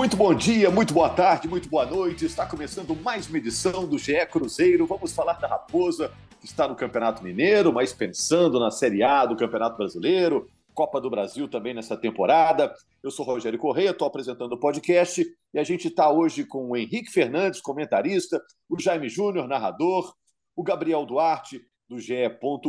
Muito bom dia, muito boa tarde, muito boa noite. Está começando mais uma edição do GE Cruzeiro. Vamos falar da Raposa, que está no Campeonato Mineiro, mas pensando na Série A do Campeonato Brasileiro, Copa do Brasil também nessa temporada. Eu sou Rogério Correia, estou apresentando o podcast e a gente está hoje com o Henrique Fernandes, comentarista, o Jaime Júnior, narrador, o Gabriel Duarte, do GE.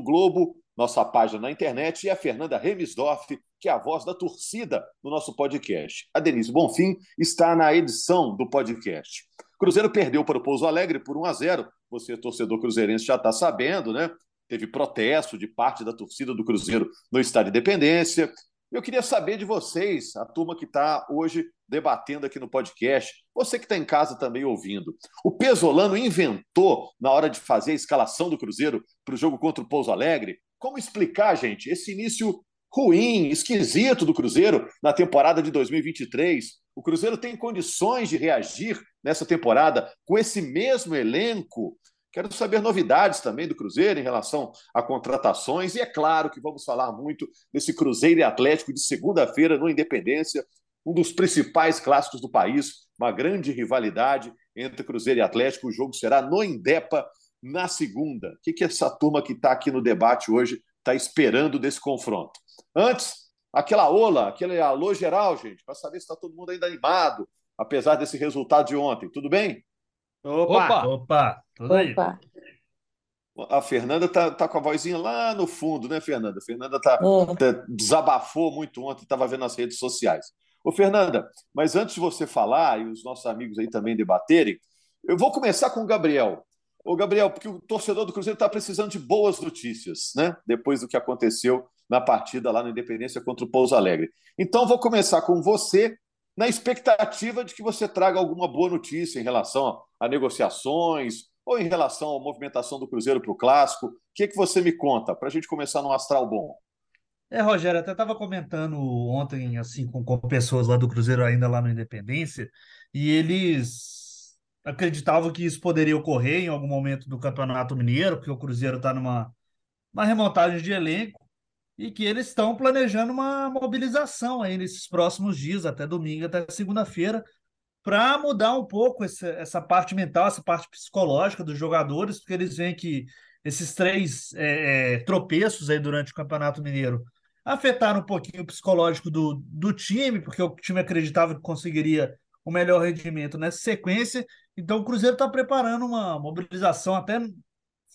Globo, nossa página na internet, e a Fernanda Remisdorf, que é a voz da torcida no nosso podcast. A Denise Bonfim está na edição do podcast. Cruzeiro perdeu para o Pouso Alegre por 1 a 0. Você, torcedor cruzeirense, já está sabendo, né? Teve protesto de parte da torcida do Cruzeiro no Estádio Independência. Eu queria saber de vocês, a turma que está hoje debatendo aqui no podcast, você que está em casa também ouvindo. O Pesolano inventou, na hora de fazer a escalação do Cruzeiro para o jogo contra o Pouso Alegre, como explicar, gente, esse início ruim, esquisito do Cruzeiro na temporada de 2023. O Cruzeiro tem condições de reagir nessa temporada com esse mesmo elenco. Quero saber novidades também do Cruzeiro em relação a contratações. E é claro que vamos falar muito desse Cruzeiro e Atlético de segunda-feira no Independência, um dos principais clássicos do país, uma grande rivalidade entre Cruzeiro e Atlético. O jogo será no Indepa na segunda. O que, que essa turma que está aqui no debate hoje está esperando desse confronto? Antes, aquela ola, aquele alô geral, gente, para saber se está todo mundo ainda animado, apesar desse resultado de ontem. Tudo bem? Opa! Opa! Tudo aí. Opa. A Fernanda tá, tá com a vozinha lá no fundo, né, Fernanda? A Fernanda tá, é. tá desabafou muito ontem, estava vendo nas redes sociais. Ô, Fernanda, mas antes de você falar e os nossos amigos aí também debaterem, eu vou começar com o Gabriel. Ô, Gabriel, porque o torcedor do Cruzeiro está precisando de boas notícias, né? Depois do que aconteceu na partida lá na Independência contra o Pouso Alegre. Então, vou começar com você, na expectativa de que você traga alguma boa notícia em relação a negociações ou em relação à movimentação do Cruzeiro para o Clássico. O que, é que você me conta, para a gente começar num astral bom? É, Rogério, até estava comentando ontem assim com, com pessoas lá do Cruzeiro ainda lá no Independência, e eles acreditavam que isso poderia ocorrer em algum momento do Campeonato Mineiro, porque o Cruzeiro está numa uma remontagem de elenco, e que eles estão planejando uma mobilização aí nesses próximos dias, até domingo, até segunda-feira, para mudar um pouco essa, essa parte mental, essa parte psicológica dos jogadores, porque eles veem que esses três é, é, tropeços aí durante o Campeonato Mineiro afetaram um pouquinho o psicológico do, do time, porque o time acreditava que conseguiria o melhor rendimento nessa sequência. Então o Cruzeiro está preparando uma mobilização até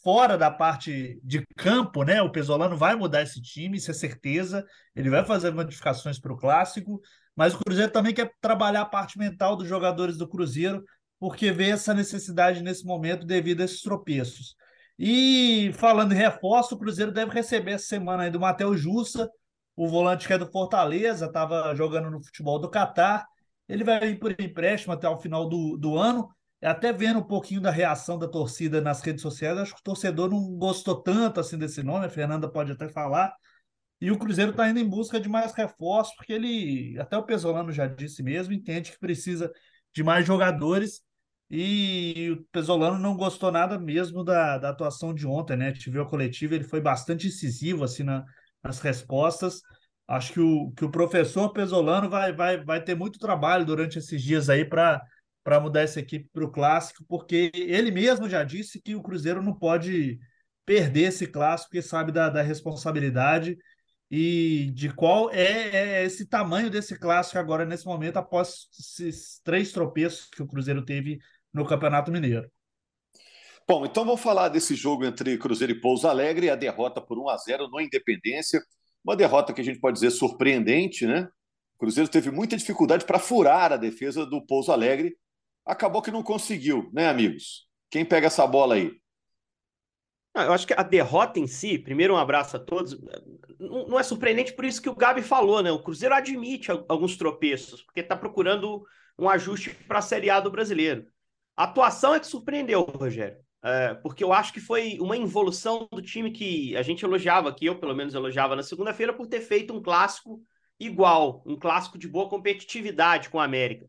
fora da parte de campo, né? O Pesolano vai mudar esse time, isso é certeza. Ele vai fazer modificações para o clássico, mas o Cruzeiro também quer trabalhar a parte mental dos jogadores do Cruzeiro, porque vê essa necessidade nesse momento devido a esses tropeços. E falando em reforço, o Cruzeiro deve receber essa semana aí do Matheus Jussa, o volante que é do Fortaleza, estava jogando no futebol do Catar. Ele vai vir por empréstimo até o final do, do ano até vendo um pouquinho da reação da torcida nas redes sociais, acho que o torcedor não gostou tanto assim desse nome, a Fernanda pode até falar. E o Cruzeiro está indo em busca de mais reforços, porque ele, até o Pesolano já disse mesmo, entende que precisa de mais jogadores. E o Pesolano não gostou nada mesmo da, da atuação de ontem, né? Viu a coletiva, ele foi bastante incisivo assim na, nas respostas. Acho que o, que o professor Pesolano vai, vai, vai ter muito trabalho durante esses dias aí para para mudar essa equipe para o clássico, porque ele mesmo já disse que o Cruzeiro não pode perder esse clássico, porque sabe da, da responsabilidade e de qual é, é, esse tamanho desse clássico agora nesse momento, após esses três tropeços que o Cruzeiro teve no Campeonato Mineiro. Bom, então vamos falar desse jogo entre Cruzeiro e Pouso Alegre, a derrota por 1 a 0 no Independência, uma derrota que a gente pode dizer surpreendente, né? O Cruzeiro teve muita dificuldade para furar a defesa do Pouso Alegre acabou que não conseguiu, né, amigos? Quem pega essa bola aí? Ah, eu acho que a derrota em si, primeiro um abraço a todos, não é surpreendente por isso que o Gabi falou, né? O Cruzeiro admite alguns tropeços, porque está procurando um ajuste para a Série A do brasileiro. A atuação é que surpreendeu, Rogério. É, porque eu acho que foi uma involução do time que a gente elogiava, que eu pelo menos elogiava na segunda-feira, por ter feito um clássico igual, um clássico de boa competitividade com o América.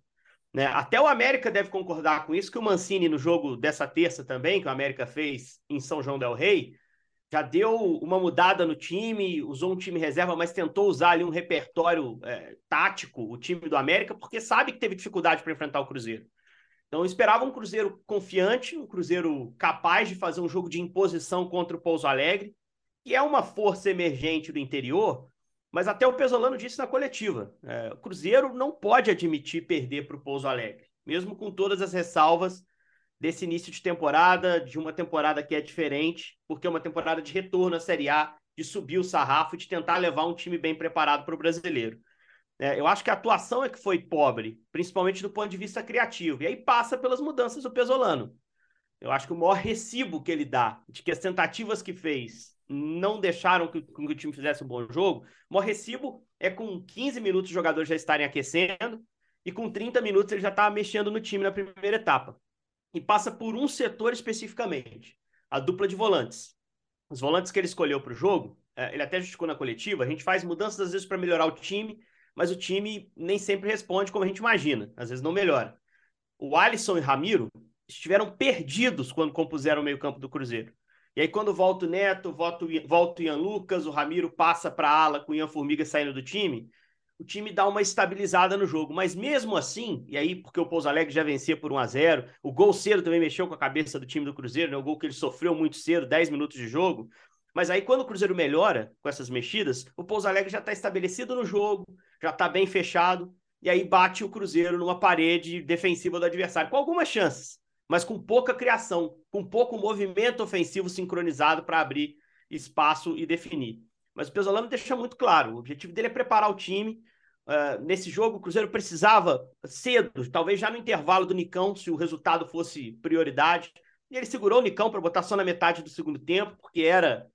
Né? Até o América deve concordar com isso, que o Mancini, no jogo dessa terça também, que o América fez em São João Del Rei, já deu uma mudada no time, usou um time reserva, mas tentou usar ali um repertório é, tático, o time do América, porque sabe que teve dificuldade para enfrentar o Cruzeiro. Então esperava um Cruzeiro confiante, um Cruzeiro capaz de fazer um jogo de imposição contra o Pouso Alegre, que é uma força emergente do interior, mas até o Pesolano disse na coletiva: é, o Cruzeiro não pode admitir perder para o Pouso Alegre, mesmo com todas as ressalvas desse início de temporada, de uma temporada que é diferente, porque é uma temporada de retorno à Série A, de subir o sarrafo de tentar levar um time bem preparado para o brasileiro. É, eu acho que a atuação é que foi pobre, principalmente do ponto de vista criativo. E aí passa pelas mudanças do Pesolano. Eu acho que o maior recibo que ele dá de que as tentativas que fez não deixaram que, que o time fizesse um bom jogo, o maior recibo é com 15 minutos os jogadores já estarem aquecendo e com 30 minutos ele já está mexendo no time na primeira etapa e passa por um setor especificamente, a dupla de volantes. Os volantes que ele escolheu para o jogo, é, ele até justificou na coletiva, a gente faz mudanças às vezes para melhorar o time, mas o time nem sempre responde como a gente imagina, às vezes não melhora. O Alisson e Ramiro estiveram perdidos quando compuseram o meio-campo do Cruzeiro. E aí, quando volta o Neto, volta o Ian Lucas, o Ramiro passa para a ala com o Ian Formiga saindo do time, o time dá uma estabilizada no jogo. Mas mesmo assim, e aí porque o Pouso Alegre já vencia por 1 a 0 o gol cedo também mexeu com a cabeça do time do Cruzeiro, né? o gol que ele sofreu muito cedo, 10 minutos de jogo. Mas aí quando o Cruzeiro melhora com essas mexidas, o Pouso Alegre já está estabelecido no jogo, já está bem fechado, e aí bate o Cruzeiro numa parede defensiva do adversário, com algumas chances, mas com pouca criação, com pouco movimento ofensivo sincronizado para abrir espaço e definir. Mas o Pesolano deixa muito claro: o objetivo dele é preparar o time. Uh, nesse jogo, o Cruzeiro precisava cedo, talvez já no intervalo do Nicão, se o resultado fosse prioridade. E ele segurou o Nicão para botar só na metade do segundo tempo, porque era,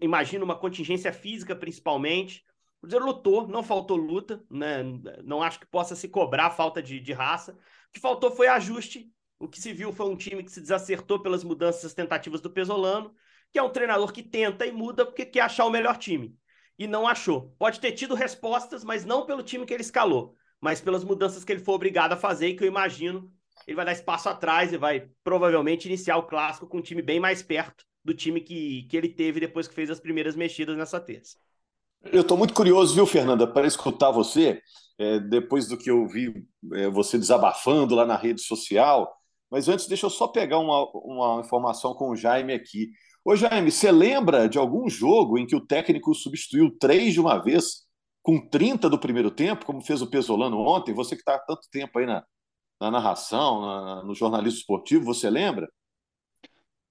imagino, uma contingência física principalmente. O Cruzeiro lutou, não faltou luta, né? não acho que possa se cobrar falta de, de raça. O que faltou foi ajuste. O que se viu foi um time que se desacertou pelas mudanças tentativas do Pesolano que é um treinador que tenta e muda porque quer achar o melhor time. E não achou. Pode ter tido respostas, mas não pelo time que ele escalou, mas pelas mudanças que ele foi obrigado a fazer e que eu imagino ele vai dar espaço atrás e vai provavelmente iniciar o clássico com um time bem mais perto do time que, que ele teve depois que fez as primeiras mexidas nessa terça. Eu estou muito curioso, viu, Fernanda, para escutar você, é, depois do que eu vi é, você desabafando lá na rede social. Mas antes, deixa eu só pegar uma, uma informação com o Jaime aqui. Ô Jaime, você lembra de algum jogo em que o técnico substituiu três de uma vez com 30 do primeiro tempo, como fez o Pesolano ontem? Você que está há tanto tempo aí na, na narração, na, no jornalismo esportivo, você lembra?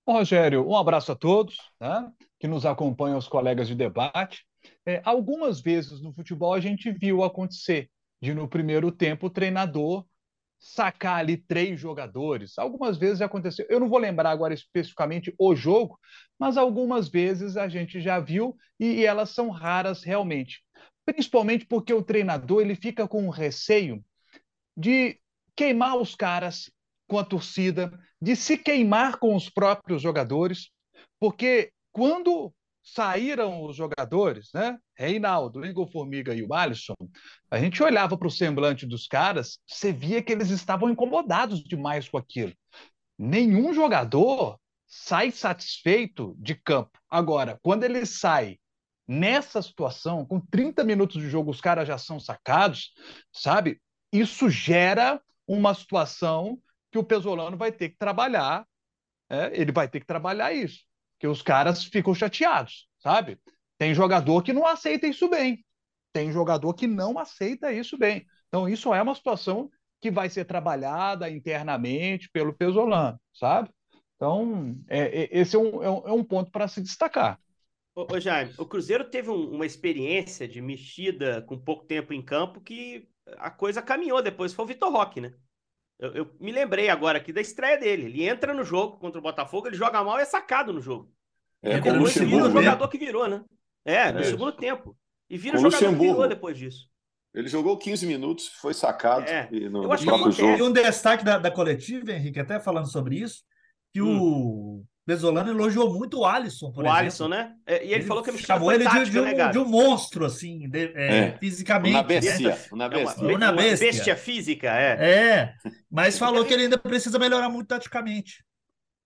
Rogério, um abraço a todos né, que nos acompanham, os colegas de debate. É, algumas vezes no futebol a gente viu acontecer de no primeiro tempo o treinador sacar ali três jogadores. Algumas vezes aconteceu. Eu não vou lembrar agora especificamente o jogo, mas algumas vezes a gente já viu e, e elas são raras realmente. Principalmente porque o treinador ele fica com receio de queimar os caras com a torcida, de se queimar com os próprios jogadores, porque quando saíram os jogadores, né? Reinaldo, Igor Formiga e o Alisson, a gente olhava para o semblante dos caras, você via que eles estavam incomodados demais com aquilo. Nenhum jogador sai satisfeito de campo. Agora, quando ele sai nessa situação, com 30 minutos de jogo, os caras já são sacados, sabe? Isso gera uma situação que o Pesolano vai ter que trabalhar. É, ele vai ter que trabalhar isso que os caras ficam chateados, sabe? Tem jogador que não aceita isso bem. Tem jogador que não aceita isso bem. Então, isso é uma situação que vai ser trabalhada internamente pelo Pesolano, sabe? Então, é, é, esse é um, é um, é ponto para se destacar. Ô, ô, Jaime, o Cruzeiro teve um, uma experiência de mexida com pouco tempo em campo que a coisa caminhou depois. Foi o Vitor Roque, né? Eu, eu, me lembrei agora aqui da estreia dele. Ele entra no jogo contra o Botafogo, ele joga mal e é sacado no jogo. É, vira o jogador que virou, né? É, no é. segundo tempo. E vira o jogador que virou depois disso. Ele jogou 15 minutos, foi sacado É, e no, eu no acho que próprio acontece. E jogo. um destaque da, da coletiva, Henrique, até falando sobre isso, que o Pesolano elogiou muito o Alisson, por o exemplo. Alisson, né? É, E ele, falou que a mexida chamou ele de, de um, né, de um monstro, assim, de- é, É. fisicamente. Na né? bestia, na É uma, bestia. Uma uma bestia. bestia física, é. É, mas falou que ele ainda precisa melhorar muito taticamente.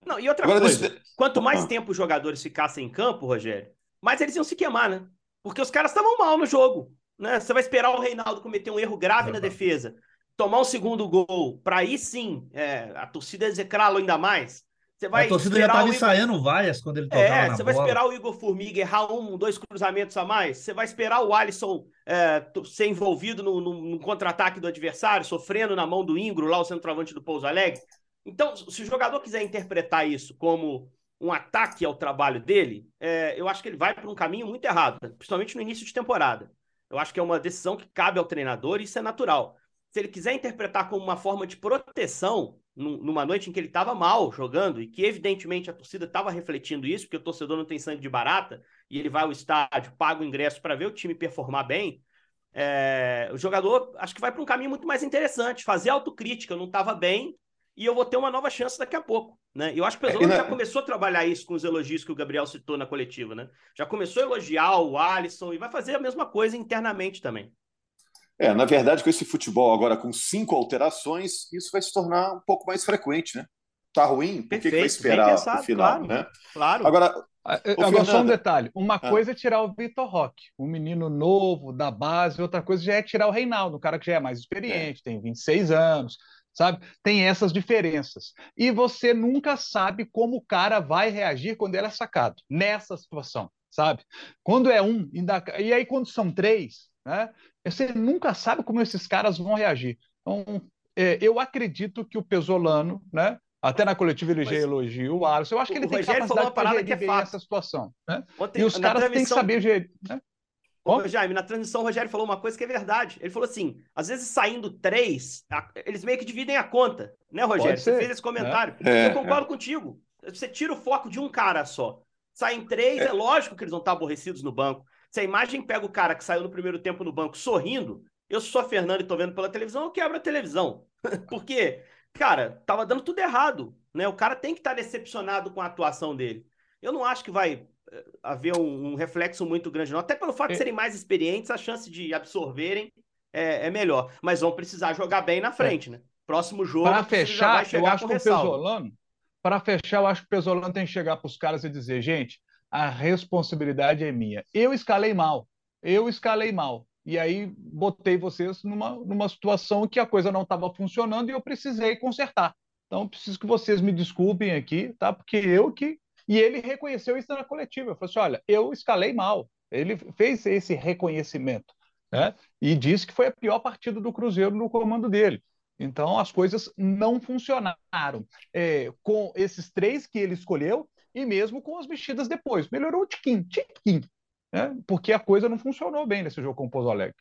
Não, e outra Agora, coisa, deixa- quanto mais Ah. tempo os jogadores ficassem em campo, Rogério, mais eles iam se queimar, né? Porque os caras estavam mal no jogo, né? Você vai esperar o Reinaldo cometer um erro grave na defesa, tomar um segundo gol, para aí sim é, a torcida execrá-lo ainda mais. Você vai a torcida já estava Igor- ensaiando vaias quando ele tocava É, você vai bola. esperar o Igor Formiga errar um, dois cruzamentos a mais? Você vai esperar o Alisson é, ser envolvido no, no- no contra-ataque do adversário, sofrendo na mão do Ingro, lá o centroavante do Pouso Alegre? Então, se o jogador quiser interpretar isso como um ataque ao trabalho dele, é, eu acho que ele vai para um caminho muito errado, principalmente no início de temporada. Eu acho que é uma decisão que cabe ao treinador e isso é natural. Se ele quiser interpretar como uma forma de proteção, numa noite em que ele estava mal jogando e que, evidentemente, a torcida estava refletindo isso, porque o torcedor não tem sangue de barata e ele vai ao estádio, paga o ingresso para ver o time performar bem. é, o jogador acho que vai para um caminho muito mais interessante, fazer autocrítica. Eu não estava bem e eu vou ter uma nova chance daqui a pouco. Né? Eu acho que o Pesolano É, e na- já começou a trabalhar isso com os elogios que o Gabriel citou na coletiva. Né? Já começou a elogiar o Alisson e vai fazer a mesma coisa internamente também. É, na verdade, com esse futebol agora com cinco alterações, isso vai se tornar um pouco mais frequente, né? Tá ruim? Por que, que vai esperar pensado, o final, claro. né? Claro. Agora, Ah, Agora, só um detalhe: uma Ah. coisa é tirar o Vitor Roque, um menino novo da base, outra coisa já é tirar o Reinaldo, um cara que já é mais experiente, tem 26 anos, sabe? Tem essas diferenças. E você nunca sabe como o cara vai reagir quando ele é sacado, nessa situação, sabe? Quando é um, ainda- e aí quando são três, né? Você nunca sabe como esses caras vão reagir. Então, é, eu acredito que o Pesolano, né? Até na coletiva ele já elogia o Alisson. Eu acho que ele tem Rogério falou capacidade uma para parada gerir que é bem fato. essa situação. Né? Ontem, E os caras têm que transmissão- saber gerir. Né? Ô? Jaime, na transmissão o Rogério falou uma coisa que é verdade. Ele falou assim: às vezes saindo três, eles meio que dividem a conta, né, Rogério? Pode Você ser, fez esse comentário. É, Eu concordo contigo. Você tira o foco de um cara só. Saem três, é, lógico que eles vão estar aborrecidos no banco. Se a imagem pega o cara que saiu no primeiro tempo no banco sorrindo, eu sou a Fernanda e tô vendo pela televisão, eu quebro a televisão. Porque, cara, tava dando tudo errado. Né? O cara tem que estar decepcionado com a atuação dele. Eu não acho que vai eh, haver um, um reflexo muito grande, não. Até pelo fato de É. serem mais experientes, a chance de absorverem é, é melhor. Mas vão precisar jogar bem na frente, né? Próximo jogo, Para fechar, eu acho que o. Pesolano, para fechar, eu acho que o Pesolano tem que chegar para os caras e dizer, gente, a responsabilidade é minha. Eu escalei mal. Eu escalei mal. E aí botei vocês numa, numa situação que a coisa não estava funcionando e eu precisei consertar. Então, preciso que vocês me desculpem aqui, tá? Porque eu que. E ele reconheceu isso na coletiva. Ele falou assim: olha, eu escalei mal. Ele fez esse reconhecimento. Né? E disse que foi a pior partida do Cruzeiro no comando dele. Então, as coisas não funcionaram. É, com esses três que ele escolheu e mesmo com as mexidas depois. Melhorou um tiquinho, tiquinho. Né? Porque a coisa não funcionou bem nesse jogo com o Pouso Alegre.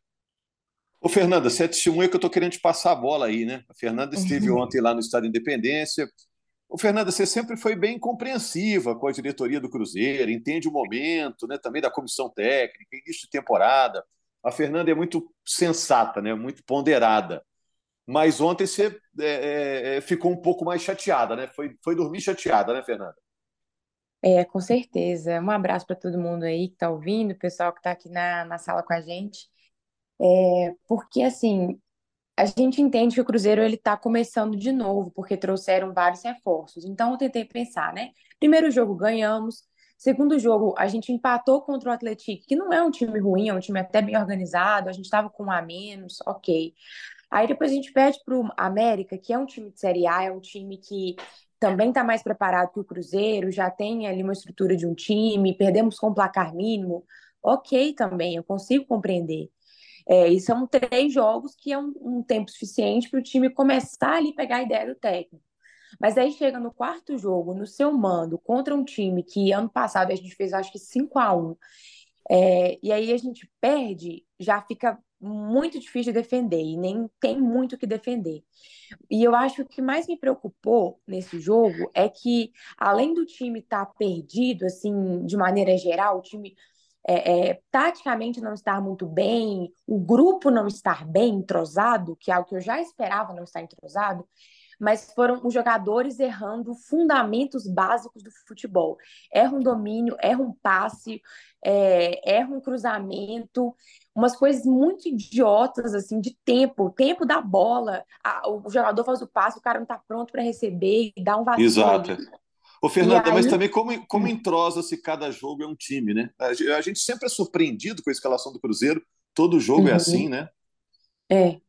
Ô, Fernanda, você é testemunha que eu estou querendo te passar a bola aí, né? A Fernanda esteve ontem lá no Estádio Independência. Ô, Fernanda, você sempre foi bem compreensiva com a diretoria do Cruzeiro, entende o momento, né? Também da comissão técnica, início de temporada. A Fernanda é muito sensata, né? Muito ponderada. Mas ontem você é, é, ficou um pouco mais chateada, né? Foi, foi dormir chateada, né, Fernanda? É, com certeza. Um abraço para todo mundo aí que está ouvindo, o pessoal que está aqui na, na sala com a gente. É, porque, assim, a gente entende que o Cruzeiro ele está começando de novo, porque trouxeram vários reforços. Então, eu tentei pensar, né? Primeiro jogo ganhamos. Segundo jogo, a gente empatou contra o Atlético, que não é um time ruim, é um time até bem organizado. A gente estava com um a menos, ok. Aí depois a gente perde para o América, que é um time de Série A, é um time que também está mais preparado que o Cruzeiro, já tem ali uma estrutura de um time, perdemos com placar mínimo. Ok também, eu consigo compreender. É, e são três jogos que é um, um tempo suficiente para o time começar ali pegar a ideia do técnico. Mas aí chega no quarto jogo, no seu mando, contra um time que ano passado a gente fez acho que 5 a 1 é, e aí a gente perde, já fica muito difícil de defender e nem tem muito o que defender. E eu acho que o que mais me preocupou nesse jogo é que, além do time estar tá perdido, assim, de maneira geral, o time é, é, taticamente não estar muito bem, o grupo não estar bem entrosado, que é algo que eu já esperava não estar entrosado, mas foram os jogadores errando fundamentos básicos do futebol. Erra um domínio, erra um passe, é, erra um cruzamento, umas coisas muito idiotas, assim, de tempo, tempo da bola. A, o jogador faz o passe, o cara não está pronto para receber e dá um vazio. Exato. Ô, Fernanda, aí... mas também como, como entrosa-se cada jogo é um time, né? A gente sempre é surpreendido com a escalação do Cruzeiro, todo jogo é uhum. é assim, né? É.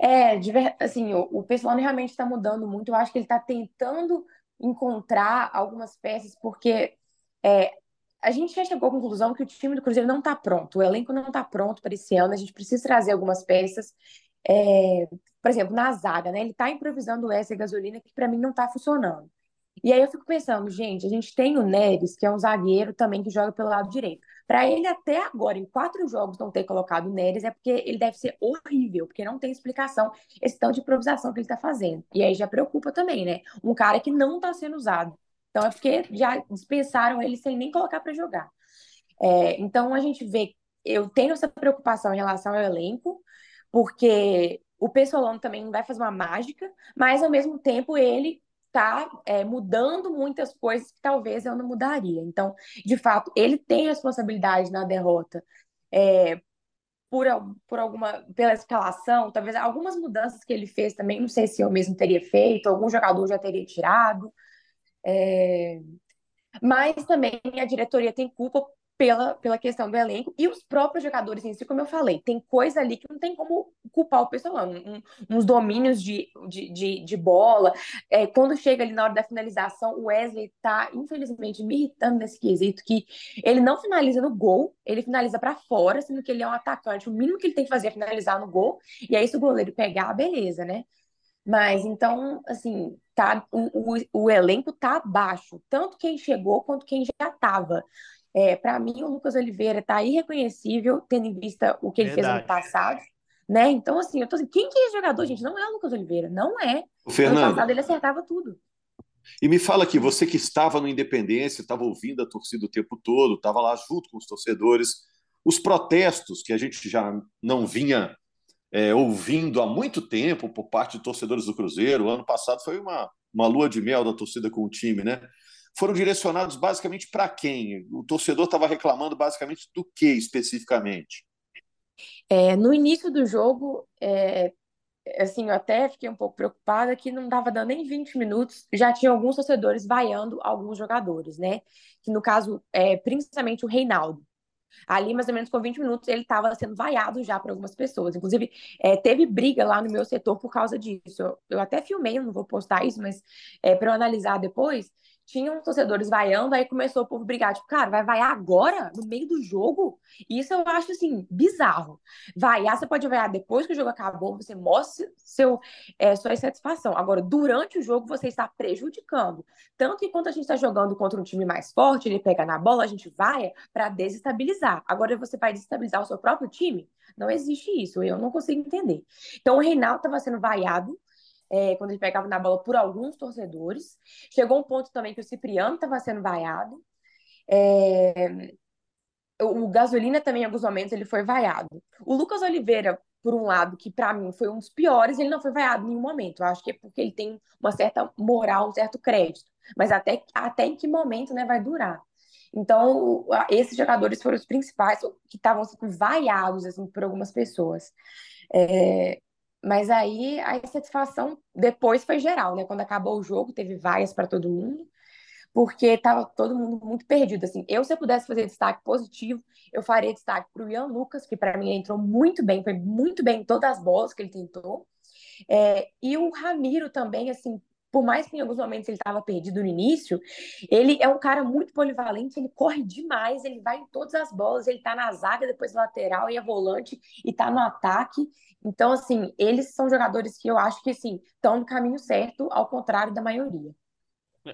É, assim, o, o pessoal realmente está mudando muito. Eu acho que ele está tentando encontrar algumas peças, porque é, a gente já chegou à conclusão que o time do Cruzeiro não está pronto, o elenco não está pronto para esse ano, a gente precisa trazer algumas peças. É, por exemplo, na zaga, né? Ele está improvisando S gasolina, que para mim não está funcionando. E aí eu fico pensando, gente, a gente tem o Neres, que é um zagueiro também que joga pelo lado direito. Para ele, até agora, em quatro jogos, não ter colocado o Neres é porque ele deve ser horrível, porque não tem explicação esse tanto de improvisação que ele está fazendo. E aí já preocupa também, né? Um cara que não está sendo usado. Então é porque já dispensaram ele sem nem colocar para jogar. É, então a gente vê, eu tenho essa preocupação em relação ao elenco, porque o Pessolano também não vai fazer uma mágica, mas ao mesmo tempo ele está é, mudando muitas coisas que talvez eu não mudaria. Então, de fato, ele tem responsabilidade na derrota. É, por, por alguma pela escalação, talvez algumas mudanças que ele fez também, não sei se eu mesmo teria feito, algum jogador já teria tirado. É, mas também a diretoria tem culpa pela, pela questão do elenco e os próprios jogadores em si, como eu falei, tem coisa ali que não tem como culpar o pessoal, um, uns domínios de, de, de, de bola. É, quando chega ali na hora da finalização, o Wesley tá, infelizmente, me irritando nesse quesito, que ele não finaliza no gol, ele finaliza para fora, sendo que ele é um atacante. O mínimo que ele tem que fazer é finalizar no gol, e aí se o goleiro pegar, beleza, né? Mas então, assim, tá, o, o, o elenco tá baixo, tanto quem chegou quanto quem já estava. É, para mim, o Lucas Oliveira está irreconhecível, tendo em vista o que ele Verdade. fez ano passado. Né? Então, assim, eu tô assim, quem que é esse jogador, gente? Não é o Lucas Oliveira, não é. O Fernando, ano passado ele acertava tudo. E me fala aqui, você que estava no Independência, estava ouvindo a torcida o tempo todo, estava lá junto com os torcedores, os protestos que a gente já não vinha é, ouvindo há muito tempo por parte de torcedores do Cruzeiro, o ano passado foi uma, uma lua de mel da torcida com o time, né? Foram direcionados basicamente para quem? O torcedor estava reclamando basicamente do que especificamente? É, no início do jogo, é, assim, eu até fiquei um pouco preocupada que não estava dando nem 20 minutos, já tinha alguns torcedores vaiando alguns jogadores, né? Que no caso, é, principalmente o Reinaldo. Ali, mais ou menos com 20 minutos, ele estava sendo vaiado já por algumas pessoas. Inclusive, é, teve briga lá no meu setor por causa disso. Eu, eu até filmei, eu não vou postar isso, mas é, para eu analisar depois, tinham torcedores vaiando, aí começou o povo brigar, tipo, cara, vai vaiar agora, no meio do jogo? Isso eu acho, assim, bizarro. Vaiar, você pode vaiar depois que o jogo acabou, você mostra seu, é, sua insatisfação. Agora, durante o jogo, você está prejudicando. Tanto que quando a gente está jogando contra um time mais forte, ele pega na bola, a gente vai para desestabilizar. Agora, você vai desestabilizar o seu próprio time? Não existe isso, eu não consigo entender. Então, o Reinaldo estava sendo vaiado, é, quando ele pegava na bola por alguns torcedores. Chegou um ponto também que o Cipriano estava sendo vaiado. É, o Gasolina também, em alguns momentos, ele foi vaiado. O Lucas Oliveira, por um lado, que para mim foi um dos piores, ele não foi vaiado em nenhum momento. Eu acho que é porque ele tem uma certa moral, um certo crédito. Mas até, até em que momento né, vai durar? Então, esses jogadores foram os principais que estavam sendo vaiados assim, por algumas pessoas. É, mas aí a insatisfação depois foi geral, né? Quando acabou o jogo, teve vaias para todo mundo, porque estava todo mundo muito perdido. Assim, eu, se eu pudesse fazer destaque positivo, eu faria destaque para o Ian Lucas, que para mim entrou muito bem, foi muito bem em todas as bolas que ele tentou. É, e o Ramiro também, assim, por mais que em alguns momentos ele estava perdido no início, ele é um cara muito polivalente, ele corre demais, ele vai em todas as bolas, ele tá na zaga, depois lateral e é volante e tá no ataque. Então, assim, eles são jogadores que eu acho que, assim, estão no caminho certo, ao contrário da maioria.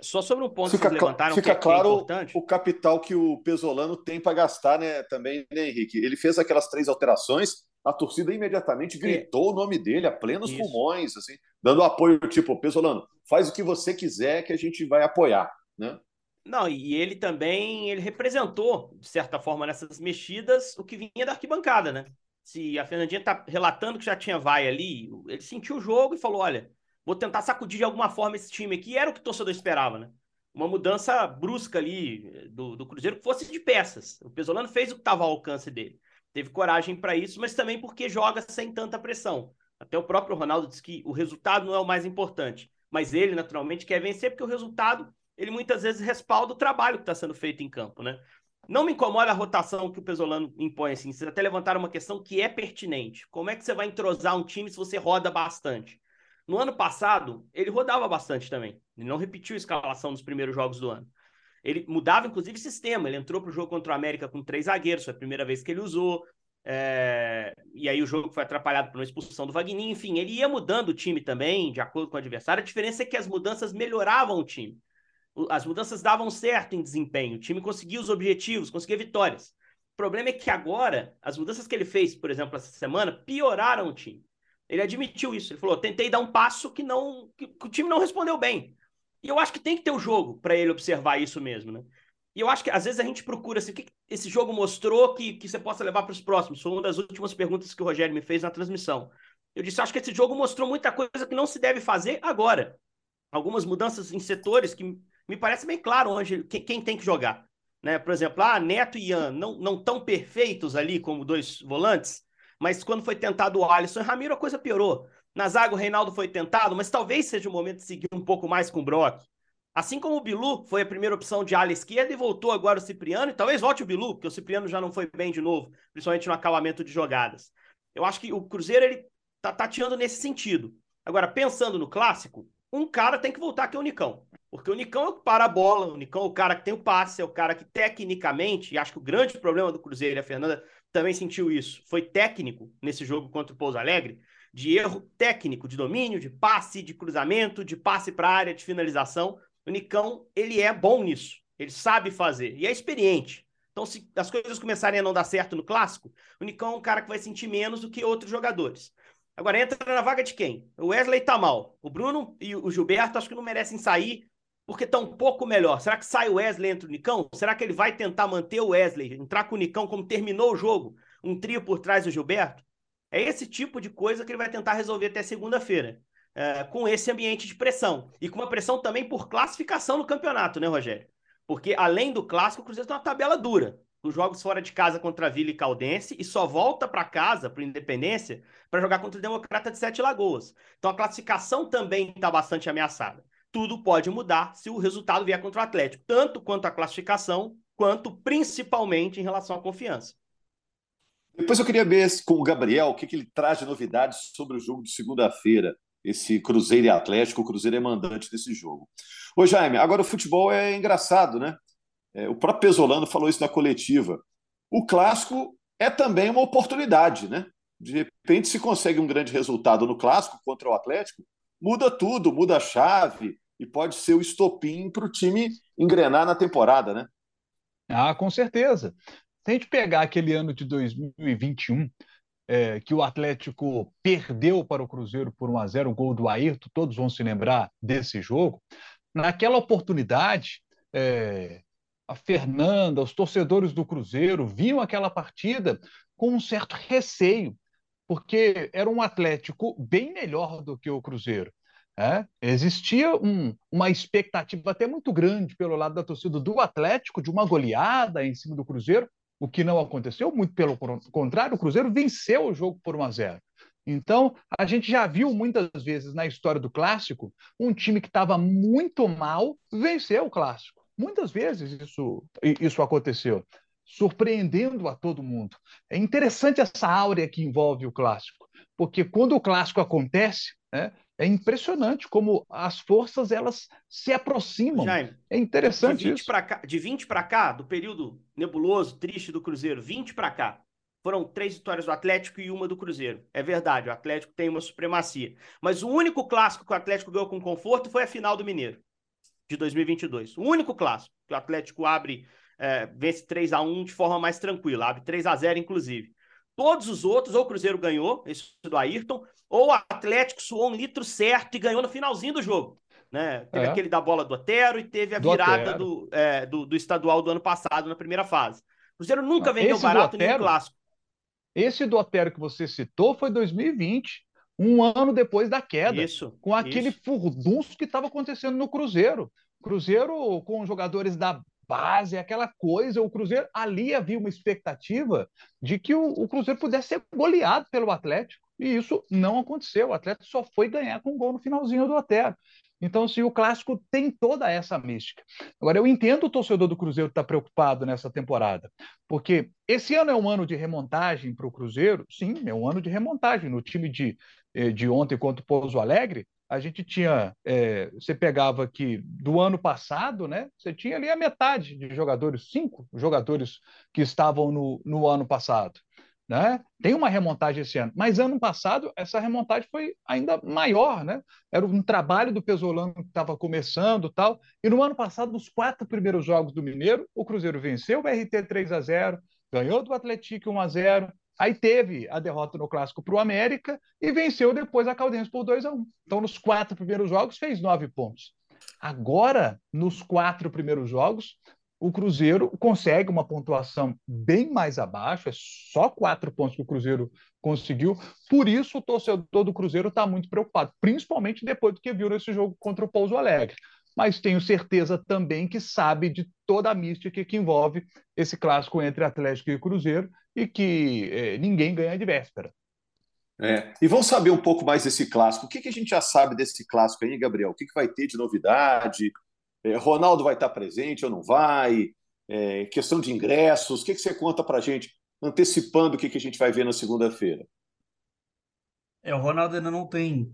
Só sobre o ponto fica, que vocês levantaram, fica que, claro que é o capital que o Pesolano tem para gastar, né? Também, né, Henrique? Ele fez aquelas três alterações, a torcida imediatamente gritou é. o nome dele a plenos Isso. pulmões, assim, dando apoio, tipo, Pesolano, faz o que você quiser que a gente vai apoiar, né? Não, e ele também, ele representou, de certa forma, nessas mexidas, o que vinha da arquibancada, né? Se a Fernandinha tá relatando que já tinha vai ali, ele sentiu o jogo e falou: olha, vou tentar sacudir de alguma forma esse time aqui. Era o que o torcedor esperava, né? Uma mudança brusca ali do, do Cruzeiro que fosse de peças. O Pesolano fez o que estava ao alcance dele. Teve coragem para isso, mas também porque joga sem tanta pressão. Até o próprio Ronaldo disse que o resultado não é o mais importante, mas ele naturalmente quer vencer porque o resultado ele muitas vezes respalda o trabalho que está sendo feito em campo, né? Não me incomoda a rotação que o Pesolano impõe, assim. Vocês até levantaram uma questão que é pertinente. Como é que você vai entrosar um time se você roda bastante? No ano passado, ele rodava bastante também. Ele não repetiu a escalação nos primeiros jogos do ano. Ele mudava, inclusive, sistema. Ele entrou para o jogo contra o América com três zagueiros, foi a primeira vez que ele usou. É... E aí o jogo foi atrapalhado por uma expulsão do Wagner. Enfim, ele ia mudando o time também, de acordo com o adversário. A diferença é que as mudanças melhoravam o time as mudanças davam certo em desempenho, o time conseguia os objetivos, conseguia vitórias. O problema é que agora, as mudanças que ele fez, por exemplo, essa semana, pioraram o time. Ele admitiu isso. Ele falou: tentei dar um passo que não que, o time não respondeu bem. E eu acho que tem que ter o jogo para ele observar isso mesmo, né? E eu acho que às vezes a gente procura assim, o que esse jogo mostrou que, que você possa levar para os próximos. Foi uma das últimas perguntas que o Rogério me fez na transmissão. Eu disse: acho que esse jogo mostrou muita coisa que não se deve fazer agora. Algumas mudanças em setores que me parece bem claro onde quem, quem tem que jogar. Né? Por exemplo, ah, Neto e Ian não, não tão perfeitos ali como dois volantes, mas quando foi tentado o Alisson e Ramiro, a coisa piorou. Na zaga, o Reinaldo foi tentado, mas talvez seja o momento de seguir um pouco mais com o Brock. Assim como o Bilu foi a primeira opção de ala esquerda e voltou agora o Cipriano, e talvez volte o Bilu, porque o Cipriano já não foi bem de novo, principalmente no acabamento de jogadas. Eu acho que o Cruzeiro ele tá tateando nesse sentido. Agora, pensando no clássico, um cara tem que voltar que é o Nicão. Porque o Nicão é o que para a bola, o Nicão é o cara que tem o passe, é o cara que tecnicamente, e acho que o grande problema do Cruzeiro, e a Fernanda também sentiu isso, foi técnico nesse jogo contra o Pouso Alegre, de erro técnico, de domínio, de passe, de cruzamento, de passe para a área, de finalização. O Nicão, ele é bom nisso, ele sabe fazer e é experiente. Então, se as coisas começarem a não dar certo no clássico, o Nicão é um cara que vai sentir menos do que outros jogadores. Agora entra na vaga de quem? O Wesley tá mal. O Bruno e o Gilberto acho que não merecem sair porque tá um pouco melhor. Será que sai o Wesley entre o Nicão? Será que ele vai tentar manter o Wesley, entrar com o Nicão como terminou o jogo? Um trio por trás do Gilberto? É esse tipo de coisa que ele vai tentar resolver até segunda-feira. É, com esse ambiente de pressão. E com uma pressão também por classificação no campeonato, né, Rogério? Porque além do clássico, o Cruzeiro tem uma tabela dura. Os jogos fora de casa contra Vila e Caldense e só volta para casa, para Independência, para jogar contra o Democrata de Sete Lagoas. Então a classificação também está bastante ameaçada tudo pode mudar se o resultado vier contra o Atlético, tanto quanto a classificação, quanto principalmente em relação à confiança. Depois eu queria ver com o Gabriel o que, que ele traz de novidades sobre o jogo de segunda-feira, esse Cruzeiro e Atlético. O Cruzeiro é mandante desse jogo. Ô, Jaime, agora o futebol é engraçado, né? É, o próprio Pesolano falou isso na coletiva. O clássico é também uma oportunidade, né? De repente, se consegue um grande resultado no clássico contra o Atlético, muda tudo, muda a chave, e pode ser o estopim para o time engrenar na temporada, né? Ah, com certeza. Se a gente pegar aquele ano de 2021, é, que o Atlético perdeu para o Cruzeiro por 1 a 0 o gol do Ayrton, todos vão se lembrar desse jogo. Naquela oportunidade, é, a Fernanda, os torcedores do Cruzeiro viam aquela partida com um certo receio, porque era um Atlético bem melhor do que o Cruzeiro. É, existia um, uma expectativa até muito grande pelo lado da torcida do Atlético de uma goleada em cima do Cruzeiro, o que não aconteceu, muito pelo contrário, o Cruzeiro venceu o jogo por 1 a 0. Então, a gente já viu muitas vezes na história do clássico um time que estava muito mal vencer o clássico. Muitas vezes isso, isso aconteceu, surpreendendo a todo mundo. É interessante essa áurea que envolve o clássico, porque quando o clássico acontece, né, é impressionante como as forças elas se aproximam. Jaime, é interessante de 20 isso. Cá, de 20 para cá, do período nebuloso, triste do Cruzeiro, 20 para cá, foram três vitórias do Atlético e uma do Cruzeiro. É verdade, o Atlético tem uma supremacia. Mas o único clássico que o Atlético ganhou com conforto foi a final do Mineiro, de 2022. O único clássico que o Atlético abre, é, vence 3 a 1 de forma mais tranquila, abre 3 a 0 inclusive. Todos os outros, ou o Cruzeiro ganhou, esse do Ayrton, ou o Atlético suou um litro certo e ganhou no finalzinho do jogo. Né? Teve é. aquele da bola do Otero e teve a do virada do, é, do, do, estadual do ano passado na primeira fase. O Cruzeiro nunca Não, vendeu barato Otero, nem clássico. Esse do Otero que você citou foi 2020, um ano depois da queda. Isso. Com aquele isso. furdunço que estava acontecendo no Cruzeiro. Cruzeiro com jogadores da base, aquela coisa. O Cruzeiro ali havia uma expectativa de que o, o Cruzeiro pudesse ser goleado pelo Atlético. E isso não aconteceu. O Atlético só foi ganhar com um gol no finalzinho do Otero. Então, sim, o clássico tem toda essa mística. Agora, eu entendo o torcedor do Cruzeiro estar tá preocupado nessa temporada, porque esse ano é um ano de remontagem para o Cruzeiro. Sim, é um ano de remontagem. No time de, eh, de ontem contra o Pouso Alegre, a gente tinha. É, você pegava aqui do ano passado, né? Você tinha ali a metade de jogadores, cinco jogadores que estavam no, no ano passado. Né? Tem uma remontagem esse ano, mas ano passado essa remontagem foi ainda maior, né? Era um trabalho do Pesolano que estava começando, tal. E no ano passado, nos quatro primeiros jogos do Mineiro, o Cruzeiro venceu o RT 3 a 0, ganhou do Atlético 1 a 0, aí teve a derrota no clássico para o América e venceu depois a Caldense por 2 a 1. Então, nos quatro primeiros jogos fez nove pontos. Agora, nos quatro primeiros jogos, o Cruzeiro consegue uma pontuação bem mais abaixo, é só quatro pontos que o Cruzeiro conseguiu. Por isso, o torcedor do Cruzeiro está muito preocupado, principalmente depois do que viu nesse jogo contra o Pouso Alegre. Mas tenho certeza também que sabe de toda a mística que envolve esse clássico entre Atlético e Cruzeiro e que eh, ninguém ganha de véspera. É. E vamos saber um pouco mais desse clássico. O que, que a gente já sabe desse clássico aí, Gabriel? O que, que vai ter de novidade? É, Ronaldo vai estar presente ou não vai? É, questão de ingressos, o que, que você conta para a gente, antecipando o que, que a gente vai ver na segunda-feira? É, o Ronaldo ainda não tem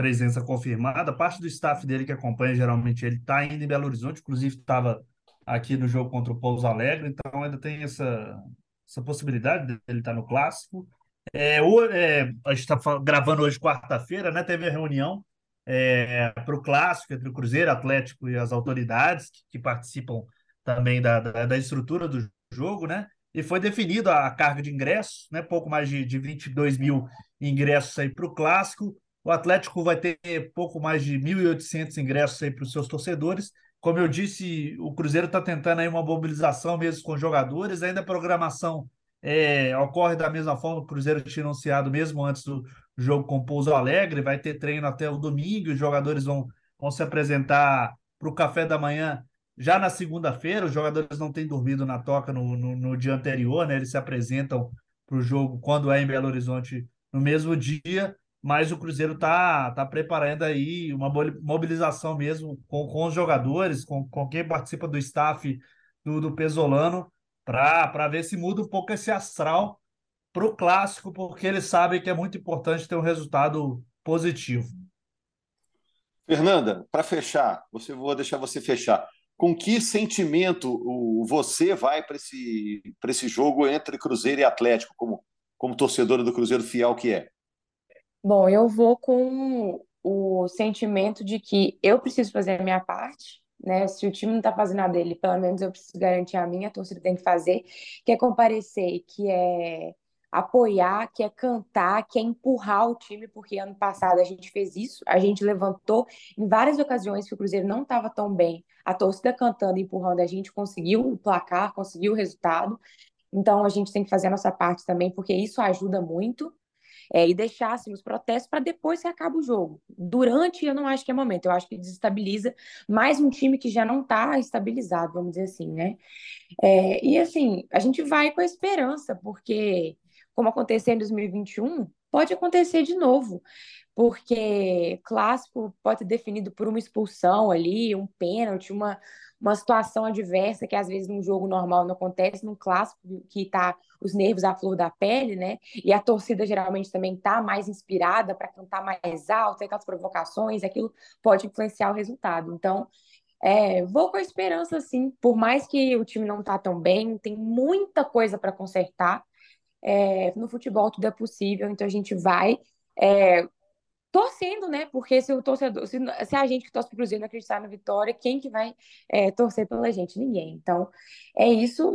presença confirmada. Parte do staff dele que acompanha, geralmente, ele está indo em Belo Horizonte, inclusive estava aqui no jogo contra o Pouso Alegre, então ainda tem essa, essa possibilidade dele estar no clássico. É, o, é, a gente está gravando hoje, quarta-feira, né? Teve a reunião é, para o clássico entre o Cruzeiro, Atlético e as autoridades que, que participam também da, da, da, estrutura do jogo, né? E foi definido a carga de ingressos, né? Pouco mais de, de 22 mil ingressos aí para o clássico. O Atlético vai ter pouco mais de 1.800 ingressos aí para os seus torcedores. Como eu disse, o Cruzeiro está tentando aí uma mobilização mesmo com jogadores, ainda a programação é, ocorre da mesma forma. O Cruzeiro tinha anunciado mesmo antes do jogo com o Pouso Alegre, vai ter treino até o domingo, os jogadores vão, vão se apresentar para o café da manhã já na segunda-feira, os jogadores não têm dormido na toca no, no, no dia anterior, né? Eles se apresentam para o jogo quando é em Belo Horizonte no mesmo dia, mas o Cruzeiro está tá preparando aí uma mobilização mesmo com, com os jogadores, com, com quem participa do staff do, do Pesolano, para ver se muda um pouco esse astral para o clássico, porque eles sabem que é muito importante ter um resultado positivo. Fernanda, para fechar, você vou deixar você fechar. Com que sentimento o, você vai para esse, esse jogo entre Cruzeiro e Atlético, como, como torcedora do Cruzeiro fiel que é? Bom, eu vou com o sentimento de que eu preciso fazer a minha parte, né? Se o time não está fazendo a dele, pelo menos eu preciso garantir a minha, a torcida tem que fazer, que é comparecer, que é apoiar, que é cantar, que é empurrar o time, porque ano passado a gente fez isso, a gente levantou em várias ocasiões que o Cruzeiro não estava tão bem, a torcida cantando, empurrando, a gente conseguiu o placar, conseguiu o resultado. Então a gente tem que fazer a nossa parte também, porque isso ajuda muito é, e deixássemos os protestos para depois que acaba o jogo. Durante, eu não acho que é momento, eu acho que desestabiliza mais um time que já não está estabilizado, vamos dizer assim, né? É, e assim, a gente vai com a esperança, porque, como aconteceu em 2021, pode acontecer de novo porque clássico pode ser definido por uma expulsão ali, um pênalti, uma, uma situação adversa que às vezes num jogo normal não acontece, num clássico que tá os nervos à flor da pele, né? E a torcida geralmente também tá mais inspirada para cantar mais alto, aquelas provocações, aquilo pode influenciar o resultado. Então, é, vou com a esperança, assim, por mais que o time não tá tão bem, tem muita coisa para consertar. É, no futebol tudo é possível, então a gente vai é, torcendo, né? Porque se o torcedor, se, se a gente que torce pro Cruzeiro não acreditar na vitória, quem que vai é, torcer pela gente? Ninguém. Então, é isso.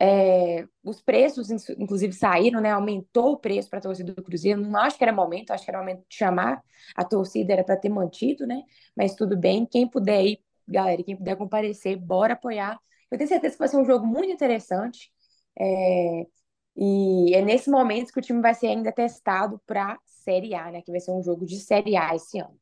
É, os preços, inclusive, saíram, né? Aumentou o preço para a torcida do Cruzeiro. Não acho que era momento, acho que era momento de chamar a torcida, era para ter mantido, né? Mas tudo bem. Quem puder ir, galera, quem puder comparecer, bora apoiar. Eu tenho certeza que vai ser um jogo muito interessante. É, e é nesse momento que o time vai ser ainda testado para Série A, né? Que vai ser um jogo de Série A esse ano.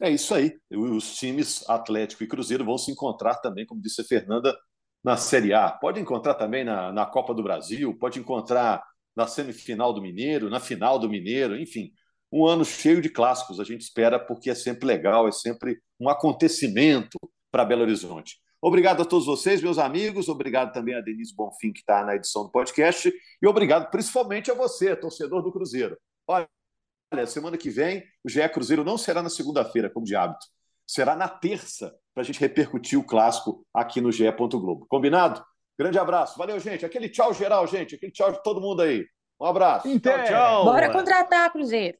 É isso aí. Os times Atlético e Cruzeiro vão se encontrar também, como disse a Fernanda, na Série A. Pode encontrar também na, na Copa do Brasil, pode encontrar na semifinal do Mineiro, na final do Mineiro, enfim. Um ano cheio de clássicos, a gente espera, porque é sempre legal, é sempre um acontecimento para Belo Horizonte. Obrigado a todos vocês, meus amigos. Obrigado também a Denise Bonfim, que está na edição do podcast. E obrigado principalmente a você, torcedor do Cruzeiro. Olha, semana que vem, o GE Cruzeiro não será na segunda-feira, como de hábito. Será na terça, para a gente repercutir o clássico aqui no GE. Globo. Combinado? Grande abraço. Valeu, gente. Aquele tchau geral, gente. Aquele tchau de todo mundo aí. Um abraço. Tchau, tchau. Bora contratar, Cruzeiro.